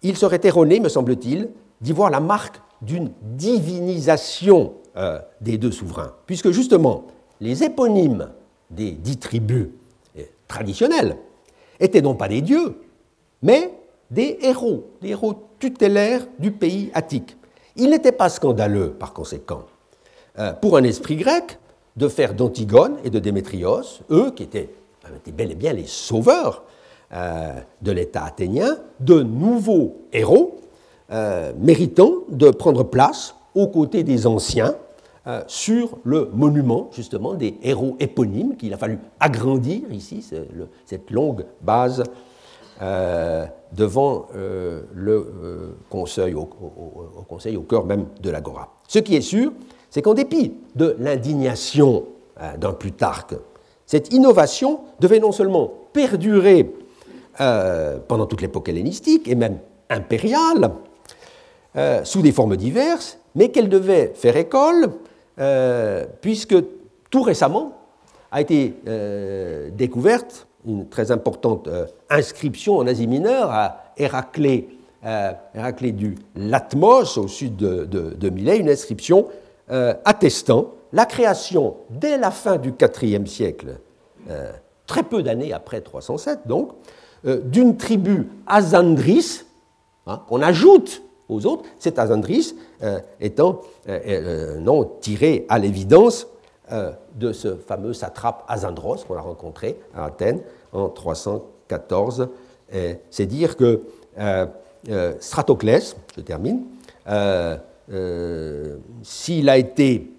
il serait erroné, me semble-t-il, d'y voir la marque d'une divinisation euh, des deux souverains, puisque justement, les éponymes des dix tribus traditionnelles étaient non pas des dieux, mais des héros, des héros tutélaires du pays attique. Il n'était pas scandaleux, par conséquent, euh, pour un esprit grec de faire d'Antigone et de Démétrios, eux qui étaient, étaient bel et bien les sauveurs euh, de l'État athénien, de nouveaux héros euh, méritant de prendre place aux côtés des anciens euh, sur le monument justement des héros éponymes qu'il a fallu agrandir ici, cette longue base devant le conseil au, conseil, au cœur même de l'agora. Ce qui est sûr, c'est qu'en dépit de l'indignation d'un Plutarque, cette innovation devait non seulement perdurer euh, pendant toute l'époque hellénistique et même impériale, euh, sous des formes diverses, mais qu'elle devait faire école, euh, puisque tout récemment a été découverte une très importante inscription en Asie mineure à Héraclée, du Latmos, au sud de, de, Milet, une inscription attestant la création dès la fin du IVe siècle, très peu d'années après 307 donc, euh, d'une tribu Azandris, hein, qu'on ajoute aux autres, cet Azandris euh, étant euh, un nom tiré à l'évidence de ce fameux satrape Azandros qu'on a rencontré à Athènes en 314. C'est dire que Stratoclès, je termine, s'il a été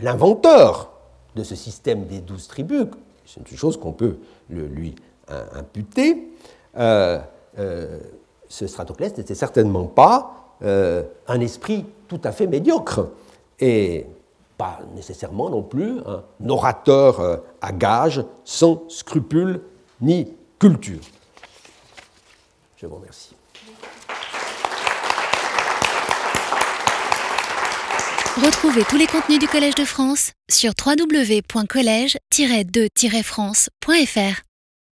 l'inventeur de ce système des douze tribus, c'est une chose qu'on peut lui imputer, euh, euh, ce Stratoclès n'était certainement pas euh, un esprit tout à fait médiocre et pas nécessairement non plus un orateur à gage sans scrupules ni culture. Je vous remercie. Retrouvez tous les contenus du Collège de France sur www.colège-2-france.fr.